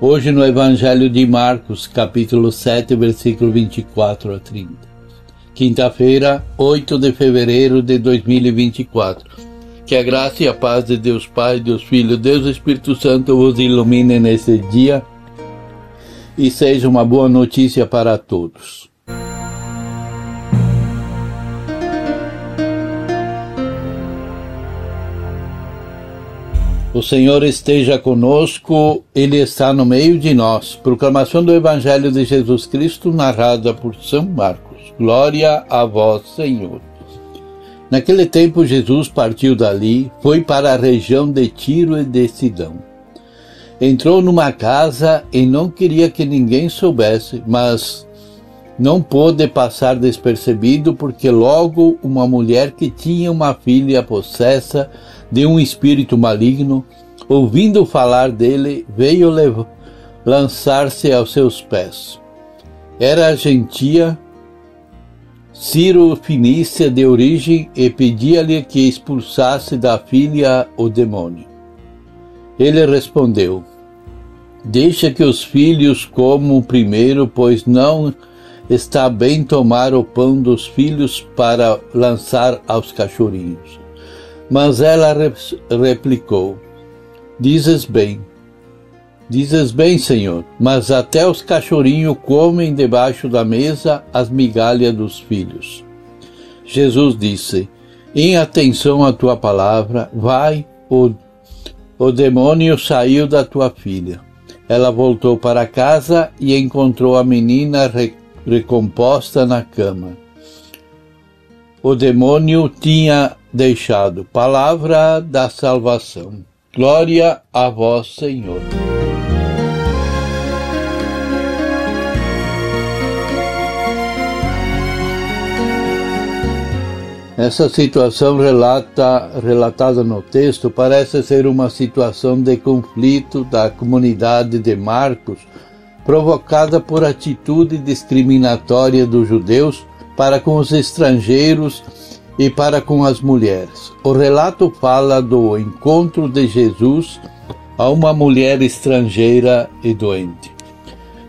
Hoje no Evangelho de Marcos, capítulo 7, versículo 24 a 30. Quinta-feira, 8 de fevereiro de 2024. Que a graça e a paz de Deus Pai, Deus Filho, Deus Espírito Santo vos ilumine nesse dia e seja uma boa notícia para todos. O Senhor esteja conosco, Ele está no meio de nós. Proclamação do Evangelho de Jesus Cristo, narrada por São Marcos. Glória a vós, Senhor. Naquele tempo, Jesus partiu dali, foi para a região de Tiro e de Sidão. Entrou numa casa e não queria que ninguém soubesse, mas não pôde passar despercebido porque logo uma mulher que tinha uma filha possessa de um espírito maligno, ouvindo falar dele, veio lançar-se aos seus pés. Era gentia Ciro Finícia de origem e pedia-lhe que expulsasse da filha o demônio. Ele respondeu: Deixa que os filhos comam primeiro, pois não está bem tomar o pão dos filhos para lançar aos cachorrinhos. Mas ela replicou: Dizes bem, dizes bem, Senhor, mas até os cachorrinhos comem debaixo da mesa as migalhas dos filhos. Jesus disse: Em atenção à tua palavra, vai, o, o demônio saiu da tua filha. Ela voltou para casa e encontrou a menina re, recomposta na cama. O demônio tinha deixado. Palavra da salvação. Glória a vós, Senhor. Essa situação relata, relatada no texto parece ser uma situação de conflito da comunidade de Marcos, provocada por atitude discriminatória dos judeus para com os estrangeiros e para com as mulheres. O relato fala do encontro de Jesus a uma mulher estrangeira e doente.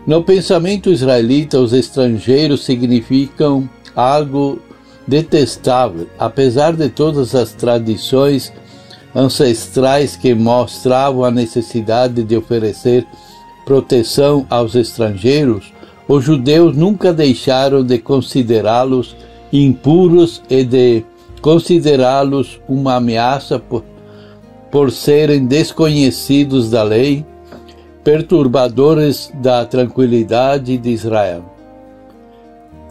No pensamento israelita, os estrangeiros significam algo detestável, apesar de todas as tradições ancestrais que mostravam a necessidade de oferecer proteção aos estrangeiros, os judeus nunca deixaram de considerá-los impuros e de considerá-los uma ameaça por, por serem desconhecidos da lei, perturbadores da tranquilidade de Israel.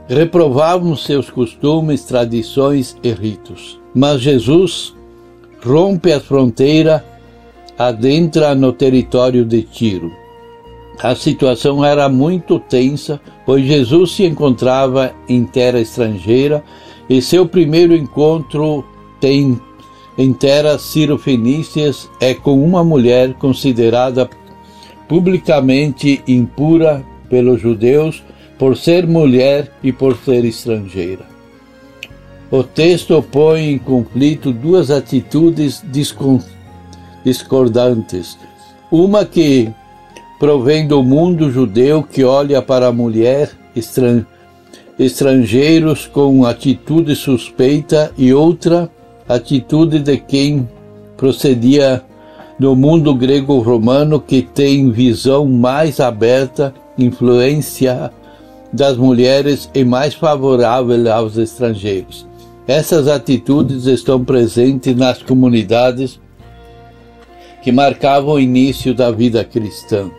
Reprovavam seus costumes, tradições e ritos. Mas Jesus rompe a fronteira, adentra no território de Tiro. A situação era muito tensa, pois Jesus se encontrava em terra estrangeira e seu primeiro encontro tem em terra cirofenícias é com uma mulher considerada publicamente impura pelos judeus por ser mulher e por ser estrangeira. O texto põe em conflito duas atitudes discordantes. Uma que provém do mundo judeu que olha para a mulher estran estrangeiros com atitude suspeita e outra atitude de quem procedia do mundo grego-romano que tem visão mais aberta, influência das mulheres e mais favorável aos estrangeiros. Essas atitudes estão presentes nas comunidades que marcavam o início da vida cristã.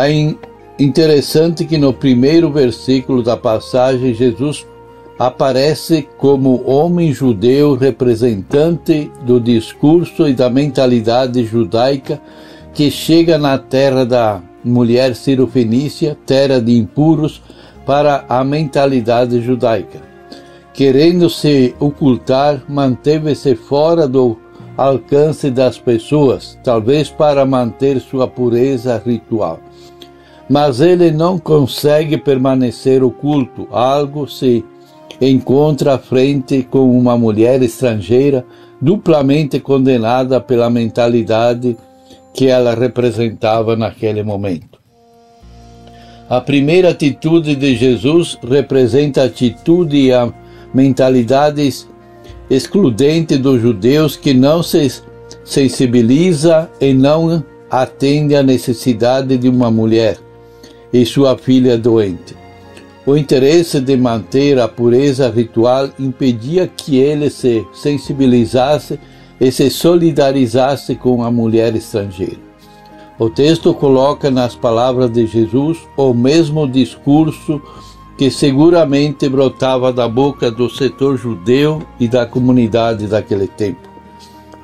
É interessante que no primeiro versículo da passagem Jesus aparece como homem judeu representante do discurso e da mentalidade judaica que chega na terra da mulher cirofenícia, terra de impuros, para a mentalidade judaica. Querendo se ocultar, manteve-se fora do alcance das pessoas, talvez para manter sua pureza ritual. Mas ele não consegue permanecer oculto, algo se encontra à frente com uma mulher estrangeira duplamente condenada pela mentalidade que ela representava naquele momento. A primeira atitude de Jesus representa a atitude e a mentalidade excludente dos judeus que não se sensibiliza e não atende à necessidade de uma mulher e sua filha doente. O interesse de manter a pureza ritual impedia que ele se sensibilizasse e se solidarizasse com a mulher estrangeira. O texto coloca nas palavras de Jesus o mesmo discurso que seguramente brotava da boca do setor judeu e da comunidade daquele tempo.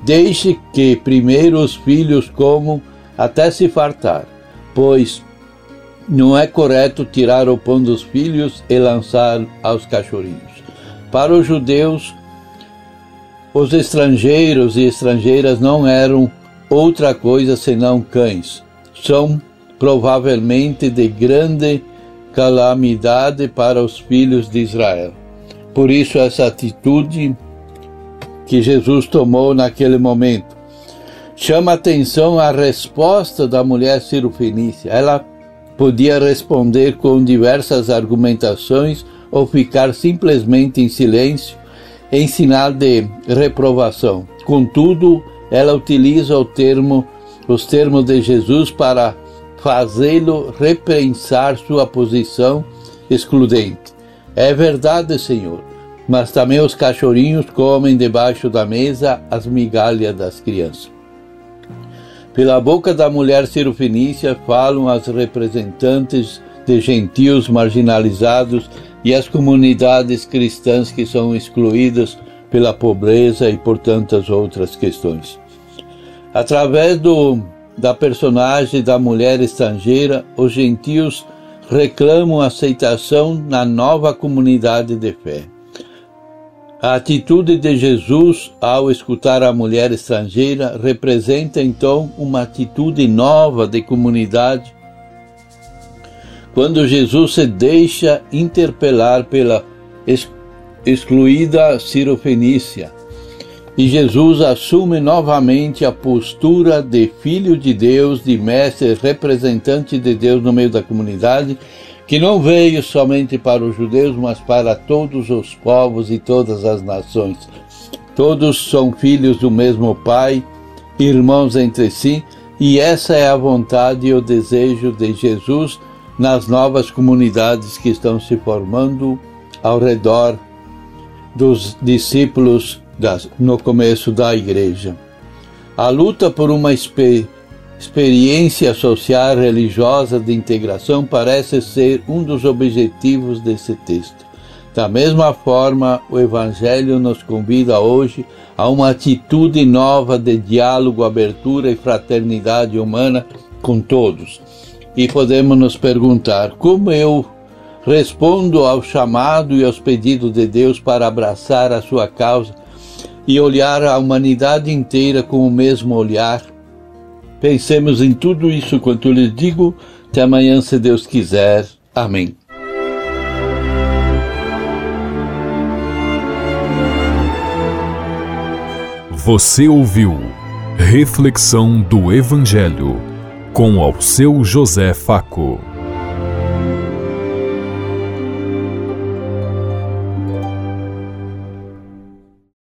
Deixe que primeiro os filhos comam até se fartar, pois não é correto tirar o pão dos filhos e lançar aos cachorrinhos. Para os judeus, os estrangeiros e estrangeiras não eram outra coisa senão cães. São provavelmente de grande calamidade para os filhos de Israel. Por isso, essa atitude que Jesus tomou naquele momento chama atenção a resposta da mulher cirofenícia. Ela podia responder com diversas argumentações ou ficar simplesmente em silêncio em sinal de reprovação. Contudo, ela utiliza o termo, os termos de Jesus para fazê-lo repensar sua posição excludente. É verdade, Senhor, mas também os cachorrinhos comem debaixo da mesa as migalhas das crianças. Pela boca da mulher cirofenícia falam as representantes de gentios marginalizados e as comunidades cristãs que são excluídas pela pobreza e por tantas outras questões. Através do, da personagem da mulher estrangeira, os gentios reclamam aceitação na nova comunidade de fé. A atitude de Jesus ao escutar a mulher estrangeira representa então uma atitude nova de comunidade. Quando Jesus se deixa interpelar pela excluída Cirofenícia, e Jesus assume novamente a postura de filho de Deus, de mestre, representante de Deus no meio da comunidade, que não veio somente para os judeus, mas para todos os povos e todas as nações. Todos são filhos do mesmo Pai, irmãos entre si, e essa é a vontade e o desejo de Jesus nas novas comunidades que estão se formando ao redor dos discípulos no começo da igreja. A luta por uma experiência experiência social religiosa de integração parece ser um dos objetivos desse texto. Da mesma forma, o Evangelho nos convida hoje a uma atitude nova de diálogo, abertura e fraternidade humana com todos. E podemos nos perguntar: como eu respondo ao chamado e aos pedidos de Deus para abraçar a sua causa e olhar a humanidade inteira com o mesmo olhar? Pensemos em tudo isso quanto lhes digo. Até amanhã, se Deus quiser. Amém. Você ouviu Reflexão do Evangelho com ao seu José Faco.